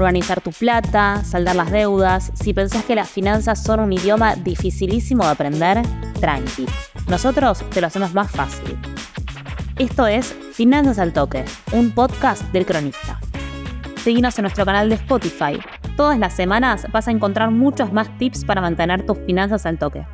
organizar tu plata, saldar las deudas. Si pensás que las finanzas son un idioma dificilísimo de aprender, tranqui. Nosotros te lo hacemos más fácil. Esto es Finanzas al Toque, un podcast del cronista. Seguinos en nuestro canal de Spotify. Todas las semanas vas a encontrar muchos más tips para mantener tus finanzas al toque.